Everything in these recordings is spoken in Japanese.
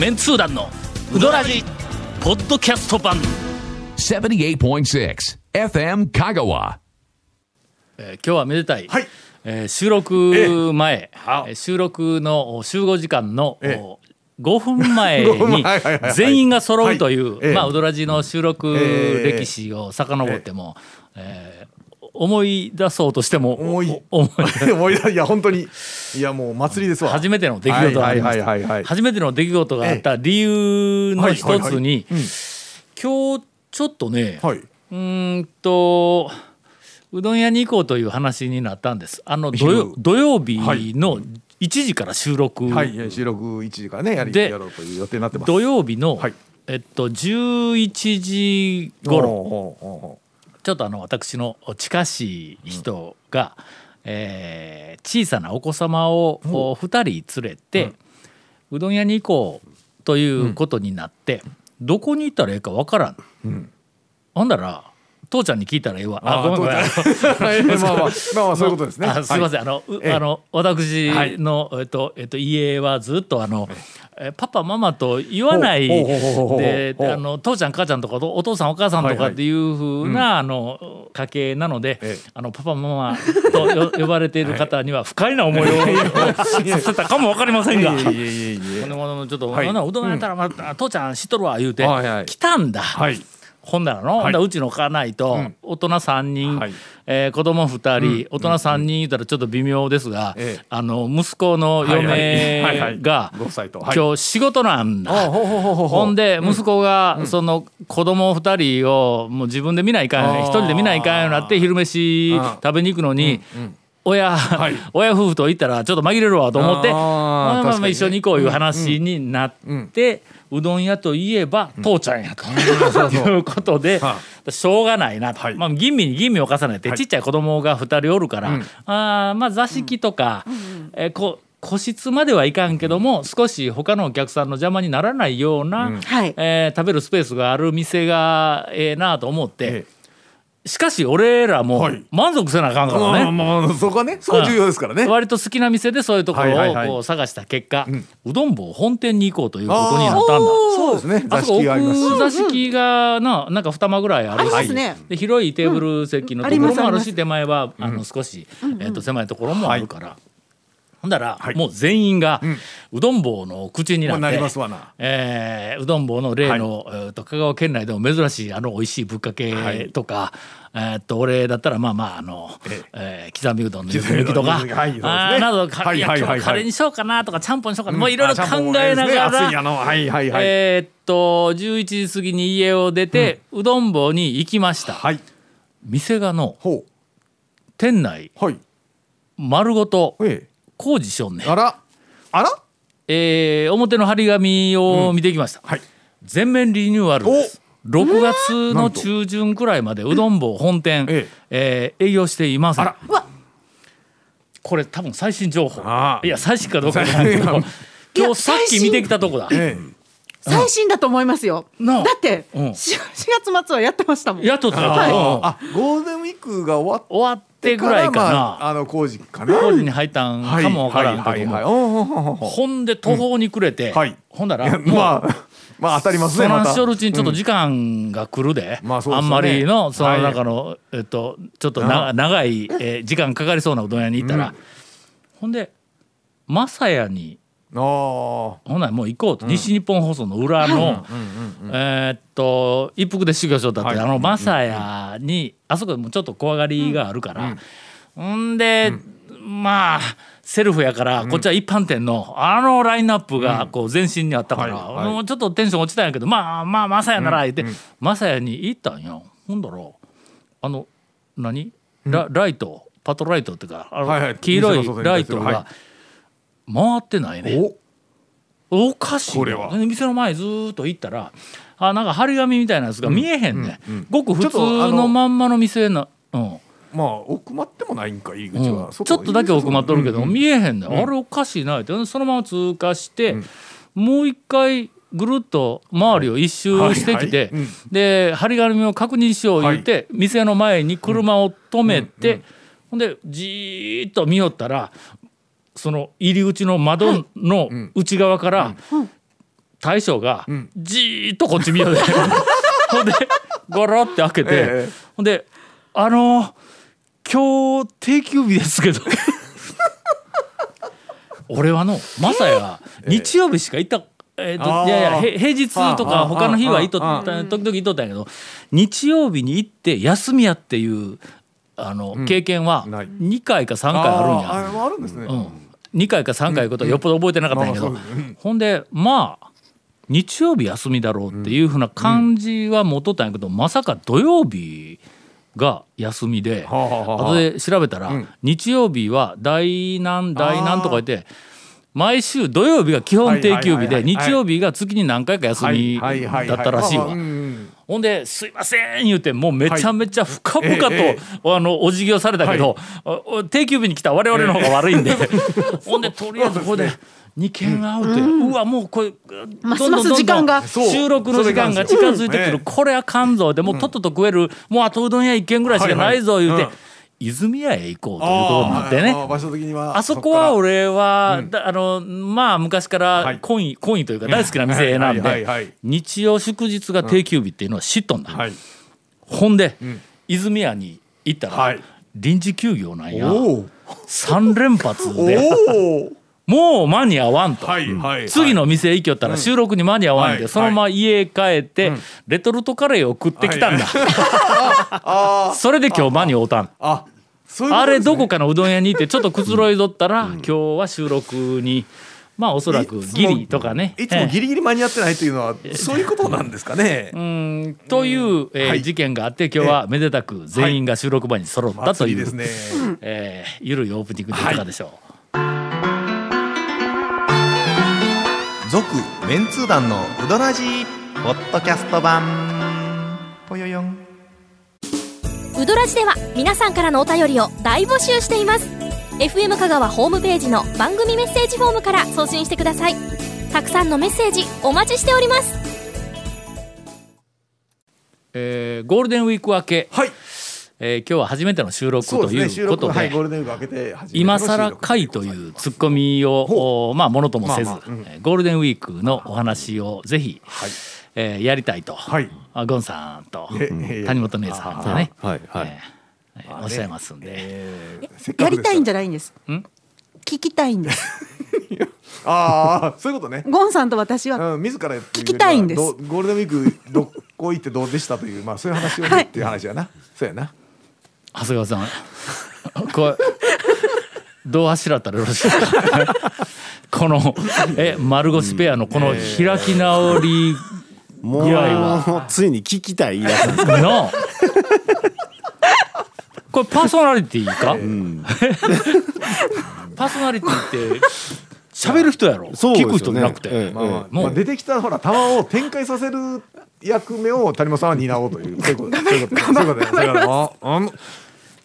メンツー団のウドラジポッドキャスト版、78.6 FM Kagawa. えー今日はめでたい、はい。えー収録前、あ。えー収録のお集合時間の、ええ。お5分前5 分に全員が揃うという、はい。ええ。まあ、ウドラジの収録ええ。歴史を遡っても、えー思い出そうとしても思い。お思い。思い出いや本当に。いやもう祭りですわ。初めての出来事がありました初めての出来事があった理由の一つに、今日ちょっとね、はい。うーんとうどん屋に行こうという話になったんです。あの土曜昼。土曜日の1時から収録、はい。はい収録1時からねやりでやろうという予定になってます。土曜日の、はい。えっと11時頃ちょっとあの私の近しい人が、えー小さなお子様をお2人連れて、うどん屋に行こうということになって、どこに行ったらええかわからん。ん。ほんだら父ちゃんに聞いたらええわ。あごめんごめん。まあまあまあまあそういうことですね。あすみません、んあの、あの私の、えっとえっと家はずっとあの、えパパママと言わないであの父ちゃん母ちゃんとかおお父さんお母さんとかっていうふうな、あの家系なので、ええ。あのパパママとよ呼ばれている方には不快な思いをさせたかもわかりませんが。いえいえいえいえほんでもうちょっと、はい。うどんやったら、まあ父ちゃん知っとるわ言うて、来たんだ。はいほんだらの、ほんだらうちの家内とん。大人3人、はい。えー子供2人、大人3人言ったらちょっと微妙ですが、ええ。あの息子のはいはい。はいはい。嫁が今日仕事なんだ。あほんで息子がその子供2人をもう自分で見ないかん一人で見ないかんようになって昼飯食べに行くのに親い。親夫婦と行ったらちょっと紛れるわと思ってあーまあまあまあ一緒に行こういう話になってうどん屋といえば父ちゃんやということではしょうがないなと。はい。まあ吟味に吟味を重ねてはい。ちっちゃい子供が2人おるからうん。あーまあ座敷とかえーこ個室まではいかんけども少し他のお客さんの邪魔にならないような、はい。えー食べるスペースがある店がええなと思って、えしかし俺らもはい。満足せなあかんからね、まあまあそこはねそこは重要ですからね。割と好きな店でそういうところはいはいはい。をこう探した結果、うどん坊本店に行こうということになったんだ。そうですね。座あそこ敷があります。し奥座敷がななんか二間ぐらいある。し、ありますね。で広いテーブル席のところもあるし手前はあの少し、えー、と狭いところもあるから、ほんだら、はい。もう全員がうどん坊の口になって、まあなりますわな。えーうどん坊の例の、えーと香川県内でも珍しいあの美味しいぶっかけとか、えーっと俺だったらまあまああの、えー刻みうどんのゆず抜きとか、あーなどカレーにしようかなとかちゃんぽんにしようかな、もういろいろ考えながら、はいはいはい。えーっと11時過ぎに家を出て、うどん坊に行きました、はい。店がのほ店内丸ごとえ工事しょんねん。えあら。あら？えー表の張り紙を見てきました、はい。全面リニューアルです。6月の中旬くらいまでうどん坊本店、ええ。ー営業していません。あら。うわ、これ多分最新情報。いや最新かどうかじゃないけど。今日さっき見てきたとこだ。ええ最新だと思いますよ。だって、うん。4月末はやってましたもん。やっとったよ、はゴールデンウィークが終わっ終わっててぐらいかな、まああの工事かな。工事に入ったんかもわからんけども、はいはいはい。はいおーほんで途方に暮れて、はい。ほんだういやらまあまあ当たりますそねまた。らんしょるうちにちょっと時間が来るで、まあそうですよね。んまりのそのはい。中の、えっとちょっとな長い、えー時間かかりそうなうどん屋に行ったら、ほんで正屋にあーほんならもう行こうと、西日本放送の裏の、えーっと一服で修行しよったって、はいあの正屋に、あそこもちょっと怖がりがあるから、ほんで、まあセルフやから、こっちは一般店のあのラインナップがこう全身にあったから、もうちょっとテンション落ちたんやけどまあまあ正屋なら言って、正屋に行ったんよ。ほんだらあの何？ラライト？パトライトっていうかあの、黄色いライトがは回ってないね。お。おかしいこれは。で店の前ずーっと行ったらあなんか張り紙みたいなやつが見えへんね、ん。ごく普通ちょっとあののまんまの店な、うん。まあ奥まってもないんか入り口うん。は、ちょっとだけ奥まっとるけど、うんうん。見えへんねん、あれおかしいなって。そのまま通過して、もう一回ぐるっと周りを一周してきて、で張り紙を確認しよう言って、店の前に車を止めて、ほんでじーっと見よったらその入り口の窓の内側から、大将がん。じーっとこっち見ようで ほんでゴロって開けて、ええ。ほんで「あの今日定休日ですけど」俺はのまさや日曜日しか行った、えーといやいやへ平日とか他の日は行っとはった時々行っとったんやけど日曜日に行って休みやっていうあの、経験はない。2回か3回あるんや。あーあるんですね、うん、2回か3回いうことはよっぽど覚えてなかったんやけど、ほんでまあ日曜日休みだろうっていうふうな感じは持っとったんやけど、まさか土曜日が休みで、はあはあはあ。後で調べたら、うん。日曜日は大何大何とか言って毎週土曜日が基本定休日で日曜日が月に何回か休みだったらしいわほんで「すいません」言うてもうめちゃめちゃ深々と、はいええ。あのお辞儀をされたけど、お定休日に来た我々の方が悪いんで、ほんでとりあえずここで2件会うて、うわもうこれますます時間が。収録の時間が近づいてくる、これあかんぞでもうとっとと食える、もうあとうどん屋1軒ぐらいしかないぞ言うて、はいはい泉屋へ行こうということになってね。場所的には。あそこは俺は、だあのまあ昔かはい。ら懇意懇意というか大好きな店なんではい日曜祝日が定休日っていうのは知っとんだ、はい。ほんで、ん。泉屋に行ったら、はい。臨時休業なんや。お3連発おで。おもう間に合わんと、はいはい次の店行きよったら収録に間に合わんで、はいそのまま家へ帰って、レトルトカレーを食ってきたんだ、あそれで今日間に合うたん。あそういうこあれどこかのうどん屋に行ってちょっとくつろいどったら、今日は収録にまあおそらくギリとかね。いつもギリギリ間に合ってないというのはそういうことなんですかね。うんという、えーはい。事件があって今日はめでたく全員が収録場に揃ったという、祭りですね。えーゆるいオープニングでいかがでしょう、続メンツー団のウドラジーポッドキャスト版。ぽよよん。ウドラジでは皆さんからのお便りを大募集しています。FM 香川ホームページの番組メッセージフォームから送信してください。たくさんのメッセージお待ちしております。えーゴールデンウィーク明け、はいえー今日は初めての収録ということではいゴールデンウィーク明けて初めての今更かいというツッコミをおまあものともせず、まあまあうん。えーゴールデンウィークのお話をぜひ、はい。えーやりたいと、はい。あゴンさんとええ谷本姉さんとね、はいはいえーえーおっしゃいますんで、えーやりたいんじゃないんです。ん？聞きたいんです。ああそういうことね。ゴンさんと私はうん、自ら聞きたいんです。どゴールデンウィークどこ行ってどうでしたというまあそういう話をねはい。っていう話やな。そうやな長谷川さん。これどうあしらったらよろしいですか？このえ丸腰ペアのこの開き直りも具合は？うついに聞きたい言い出したんですかのこれパーソナリティか、ん。パーソナリティって喋る人やろ、聞く人じゃなくて、ええ。まあまあもう。まあ出てきたほら球を展開させる役目を谷本さんは担おうという。そういうこと。そういうことそういうことそういうこと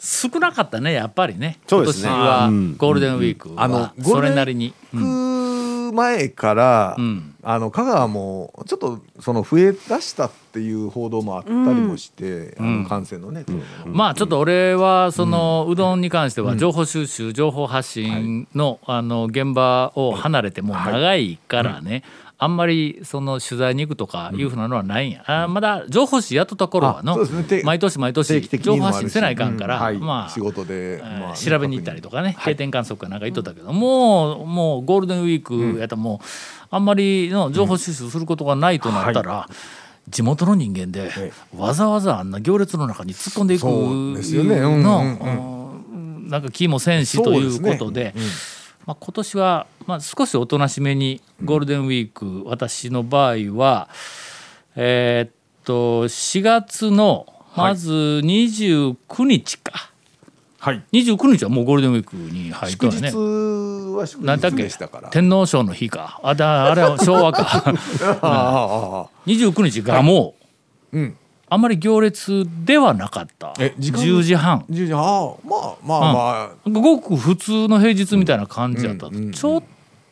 少なかったねやっぱりね。そうですね。ゴールデンウィークあのはそれなりに、前から、うん。あの香川もちょっとその増え出したっていう報道もあったりもして、あの感染のね、まあちょっと俺はそのうどんに関しては情報収集情報発信のあの現場を離れてもう長いからねあんまりその取材に行くとかいうふうなのはないんや。あまだ情報誌やっとった頃はあのね。て毎年毎定年情報発信せないかんからうん。はい。まあ仕事で、えーまあ調べに行ったりとかね、定点観測かなんか行っとったけど、もうもうゴールデンウィークやったらもうあんまりの情報収集することがないとなったら、地元の人間でえわざわざあんな行列の中に突っ込んでいくそうですよね。うんのうん。うんなんか気もせんしということで。まあ、今年は、まあ、少しおとなしめにゴールデンウィーク、私の場合はえーっと4月のまず29日か、はい。29日はもうゴールデンウィークに入ったね。日は祝日何だっけ？でしたから。天皇賞の日か。あだあれは昭和か。ああああ29日がもう、うんあんまり行列ではなかった。え時間10時半。10時ああまあまあまあ、ごく普通の平日みたいな感じだった、うんうんちょっ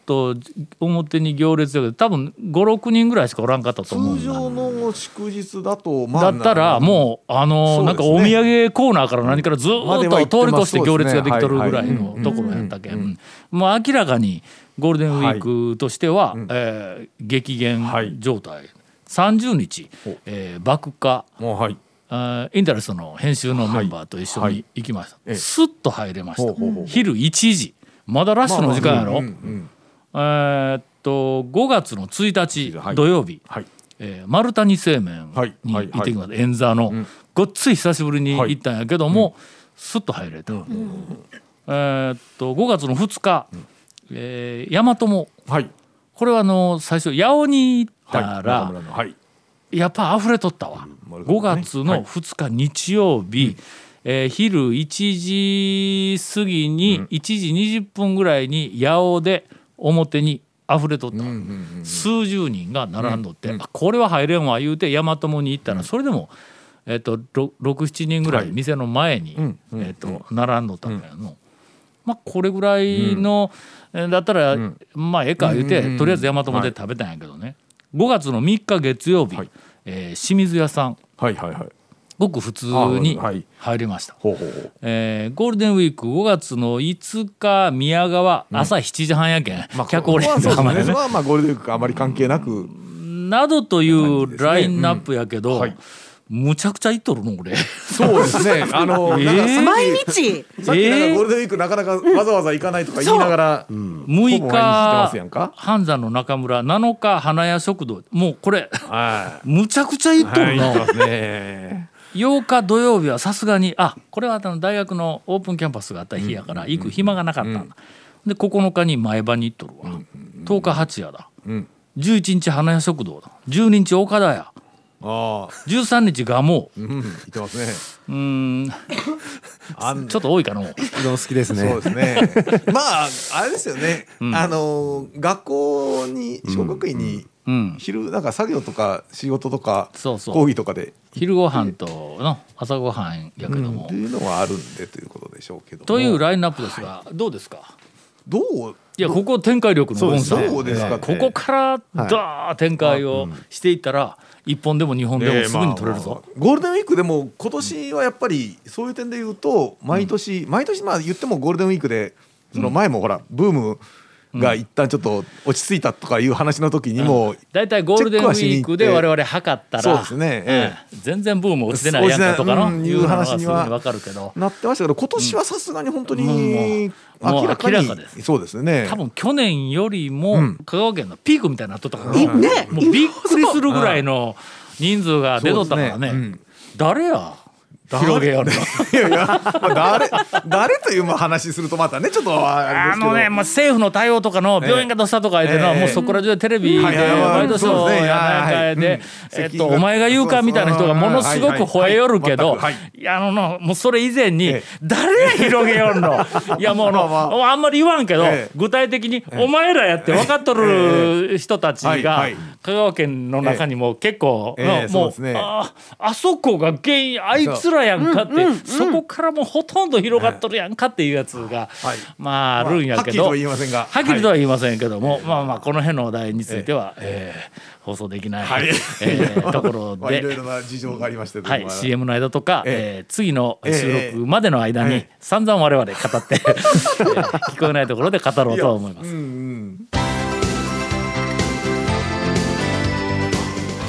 と表に行列だけど多分56人ぐらいしかおらんかったと思う通常の祝日だとまだったらもうあのそうね。なんかお土産コーナーから何からずっと通り越して行列ができとるぐらいのところやったけん。もう明らかにゴールデンウィークとしてはえー激減状態30日えー爆化もうはい。インタレストの編集のメンバーと一緒に行きました、ええ。スッと入れました。昼1時。まだラッシュの時間やろ、うんうんえーっと5月の1日はい。土曜日、はい。えー丸谷製麺はい。にはい。行ってきました。円座の、ごっつい久しぶりに行ったんやけども、スッと入れた、えーっと5月の2日、えー大和もはい。これはあの最初八尾に行ったはい。ら、やっぱ溢れとったわ、丸5太ね月の2日日曜日、えー昼1時過ぎに1時20分ぐらいに八尾で表に溢れとった。わ、数十人が並んどって、あこれは入れんわ言うて大和もに行ったらそれでも、えー、と67人ぐらい店の前に、えー、と並んどったんやの。まあ、これぐらいの、えーだったら、まあええか言うて、とりあえず大和もで食べたんやけどね、5月の3日月曜日、はい。えー清水屋さん。はいはいはい。ごく普通に入りました、ゴールデンウィーク5月の5日宮川朝7時半やけん、まあそうのですね。それはまあゴールデンウィークあまり関係なく。などというラインナップやけど、うん。はいむちゃくちゃいっとるの俺。そうですね。あのえー？毎日？さっきなんかゴールデンウィークなかなかわざわざ行かないとか言いながら6ほぼ毎日行ってますやん日か。半山の中村7日花屋食堂。もうこれはむちゃくちゃいっいとるの、はい行ってますね。8日土曜日はさすがにあこれはあの大学のオープンキャンパスがあった日やから行く暇がなかったんだ、で9日に前場に行っとるわ、10日八谷だ、ん。11日花屋食堂だ。12日岡田屋ああ。13日蒲生うん。行ってますね。うーん。ちょっと多いかのうどん好きですね。そうですね。まああれですよね。あの学校に小学院にうん。昼なんか作業とか仕事とかそうそう。講義とかで。昼ご飯との朝ごはんやけども、っていうのはあるんでということでしょうけども。というラインナップですが、どうですか？どう？いやここ展開力のゴンさんそうですか？ここからダー展開をしていったら一本でも二本でもすぐに取れるぞ、まあまあゴールデンウィークでも今年はやっぱりそういう点で言うと毎年、毎年まあ言ってもゴールデンウィークでその前もほらブームが一旦ちょっと落ち着いたとかいう話の時にも、だいたいゴールデンウィークで我々測ったらそうですねええ。うん。全然ブーム落ちてないやんかとかの落ちてないいう話話にはかるけど。なってましたけど今年はさすがに本当に明らかにそうですね。多分去年よりもうん。香川県のピークみたいになっとったから。ね。もうびっくりするぐらいの人数が出とったからね。誰や？広げよるの。いやいや、まあ、誰？誰というまあ話するとまたねちょっとあのね、まあ、政府の対応とかの病院がどうしたとか言ってのは、ええ。もうそこら中でテレビではい。はいはいワイドショーそうですね。やなんかはいで、はいえっと、お前が言うかみたいな人がものすごく吠えよるけどはい。やあののもうそれ以前にええ。誰や広げよんの？いやもうあのまあまあんまり言わんけどええ。具体的にお前らやって分かっとる人たちが香川県の中にも結構もうね。ああそこが原因あいつらやんかってそこからもうほとんど広がっとるやんかっていうやつがはい。まああるんやけど。はっきりとは言いませんが。はっきりとは言いませんけども、まあまあこの辺のお題については、えー放送できない、はい。えー ところまあいろいで。ろな事情がありましてはい、まあ CM の間とか、ええ。ー次の収ええ録までの間にええ。散々我々語って、えー聞こえないところで語ろうと思います。うんうん。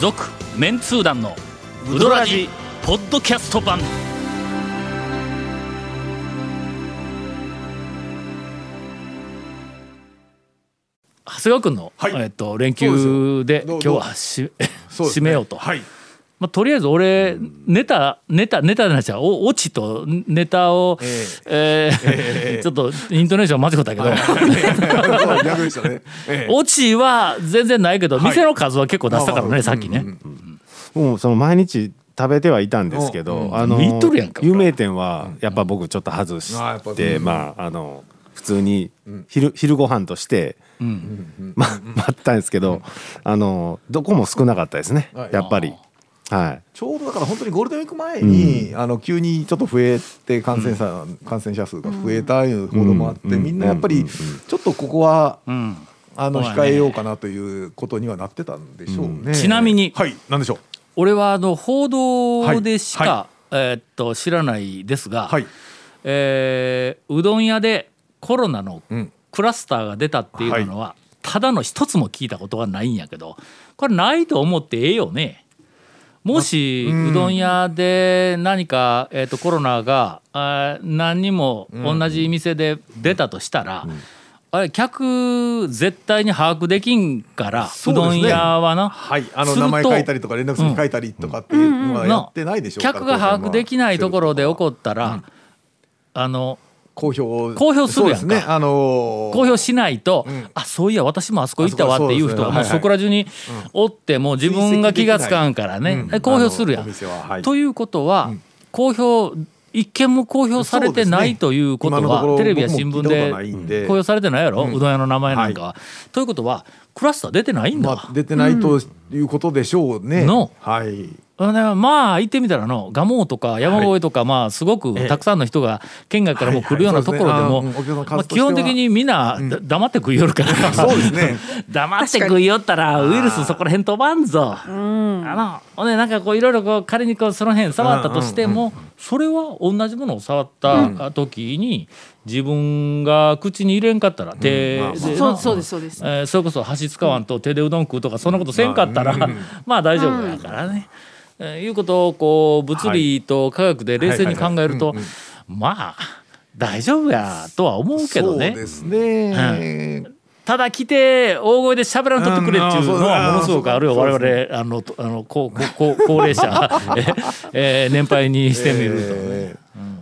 続メンツー団のウドラジポッドキャスト版。長谷川君の、はい。えっと連休で今日はし締めようと、はい。まあ、とりあえず俺ネタネタネタでなっちゃうおオチとネタを、ええ。ーええ。ちょっとイントネーション間違ったけど、オチは全然ないけど、はい。店の数は結構出したからね、さっきね。もうその毎日食べてはいたんですけど、ん。あの有名店はやっぱ僕ちょっと外して、うん。まああの普通に昼昼ご飯として、ま待ったんですけど、あのどこも少なかったですね、はい。やっぱり。はい。ちょうどだから本当にゴールデンウィーク前に、あの急にちょっと増えて感染者、感染者数が増えたいう報道もあって、うん。みんなやっぱりうん。ちょっとここはうん。あの控えようかなということにはなってたんでしょうね。ちなみにはい。なんでしょう？俺はあの報道でしか、はえーっと知らないですが、はい。えーうどん屋でコロナのうん。クラスターが出たっていうのは、ただの一つも聞いたことがないんやけどこれないと思ってええよね。もしうん。うどん屋で何か、えー、とコロナがあー何にも同じ店で出たとしたら、あれ客絶対に把握できんからう,、どん屋はな、はい。あの名前書いたりとか連絡先書いたりとかっていうのはやってないでしょう。客が把握できないところで起こっったら、あの公表公表するやんね。あのー。公表しないと、ん。あそういや私もあそこ行ったわっていう人がもうあそこら中におってもう自分が気がつかんからね、うん公表するやん。ということは、公表一件も公表されてないということは、テレビや新聞でで。公表されてないやろ、うどん屋の名前なんか。は。ということはクラスター出てないんだ。出てないということでしょうね。の。はい。まあ行ってみたらの蒲生とか山越えとか、まあすごくたくさんの人が県外からも来るようなところでも、基本的にみんな、だ黙って食いよるから。そうですね。黙って食いよったらウイルスそこら辺飛ばんぞ。あのほんでなんかこういろいろこう仮にこうその辺触ったとしても、それは同じものを触った時に自分が口に入れんかったら手でな、そうそうですそうです。えーそれこそ箸使わんと手でうどん食うとかそんなことせんかったら、まあ大丈夫やからね。えーいうことをこう物理と科学で冷静に考えるとまあ大丈夫やとは思うけどね。ですね。ただ来て大声で喋らんとってくれっていうのはうん。ものすごくあるよ。我々あのとあの高高高齢者え えー年配にしてみるとね。え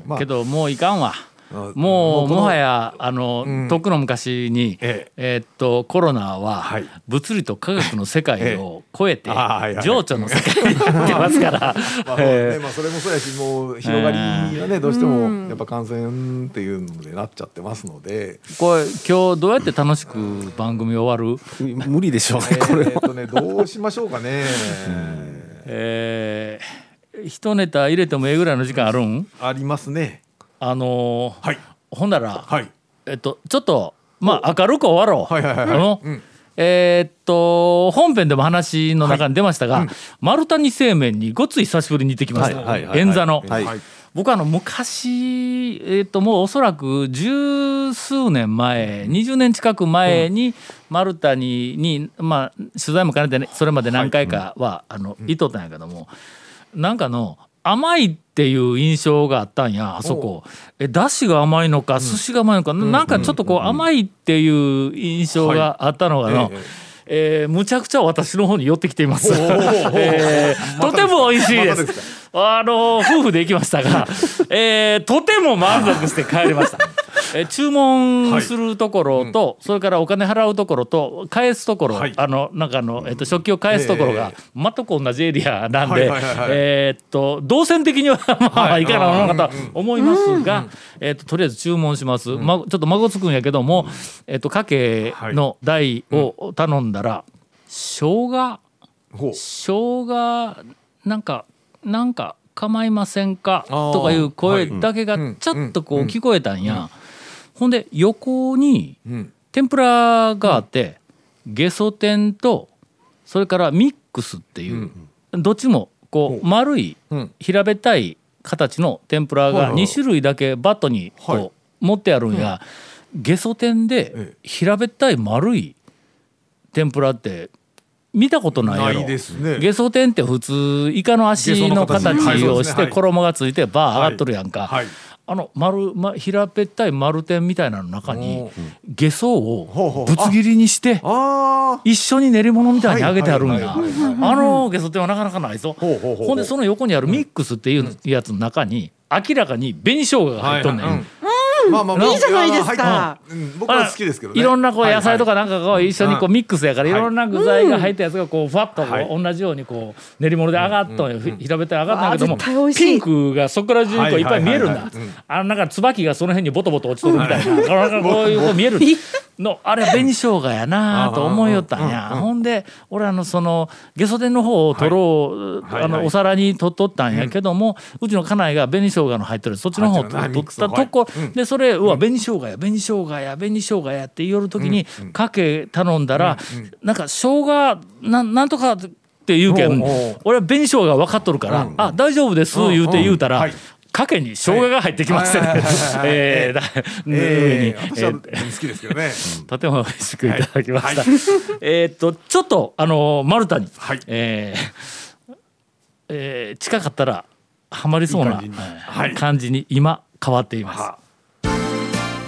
ー。まあ。けどもういかんわ。あもうもはやあの、うん。とっくの昔に、ええ。ーっとコロナは、はい。物理と科学の世界を超えて、あーはいはい。情緒の世界になってますから、まあまあ、それもそうやしもう広がりがねどうしてもやっぱ感染っていうのでなっちゃってますので、ーこれ今日どうやって楽しく番組終わる、無理でしょうねえこれーっとねどうしましょうかね。えー、一ネタ入れてもええぐらいの時間あるん？ありますね。あのーはい。ほんなら、はい。えっとちょっとまあ明るく終わろう。はいはいはいはい。あのうん。えーっと本編でも話の中に出ましたが、丸太に製麺にごつい久しぶりに行ってきました、はいはいはいはい。円座の。はい。はい。僕あの昔、えーっともうおそらく十数年前20年近く前に丸太にに、まあ、取材も兼ねて、ね、それまで何回かは、あのいとったんやけどもなんかの甘いっていう印象があったんやあそこ。えだしが甘いのか寿司が甘いのか、なんかちょっとこう甘いっていう印象があったのがの、えええーむちゃくちゃ私の方に寄ってきています。えーとても美味しいで。またですあの夫婦で行きましたが、えーとても満足して帰りました。えー注文するところと、それからお金払うところと返すところ、はい。あのなんかあの、えっと食器を返すところがえ全く同じエリアなんで、えーっと動線的には まあい。かがなものかと思いますが、えーっととりあえず注文します。まちょっと孫つくんやけども、えーっとかけの台を頼んだら、生姜生姜なんかなんか構いませんか？とかいう声だけがうん。ちょっとこう聞こえたんや、ほんで横にうん。天ぷらがあって、ゲソ天とそれからミックスっていう、どっちもこう丸いうん。平べったい形の天ぷらがはいはいはい。2種類だけバットにはい。こう持ってあるんや、ゲソ天でえ平べったい丸い天ぷらって見たことないやろ。ですね。ゲソ天って普通イカの足の形をして衣がついてバー上がっとるやんか、はいあの丸、ま、平べったい丸天みたいなの中におー。ゲソほうほうをぶつ切りにして一緒に練り物みたいに揚げてあるんや。あのゲソ天はなかなかないぞ。ほんでその横にあるミックスっていうやつの中に明らかに紅生姜が入っとんねんまあまあまあ。いいじゃないですか。うん。僕は好きですけどね。いろんなこう野菜とかなんかこう一緒にこうミックスやからい。ろんな具材が入ったやつがこうふわっとこはう同じようにこう練り物で上がっと平べったい上がったんやけどもピンクがそこら中にこういっぱい見えるんだ。あのなんか椿がその辺にボトボト落ちとるみたいななんかこういうこう見えるの。あれ紅生姜やなと思いよったんや、ほんで俺あのそのゲソ天の方を取ろう、あのお皿に取っとったんやけども、うちの家内が紅生姜の入ってるそっちの方を取ったとこ、でそれうわ紅生姜や紅生姜や紅生姜やって言おる時にかけ頼んだら、なんか生姜なんなんとかって言うけん俺は紅生姜分かっとるから「あ大丈夫です」言うて言うたら。かけに生姜が入ってきましてね。ええ、上に。私は好きですけどね。とても美味しくいただきました。えっとちょっとあの丸太に、えーえー近かったらハマりそうな感じに。今変わっています。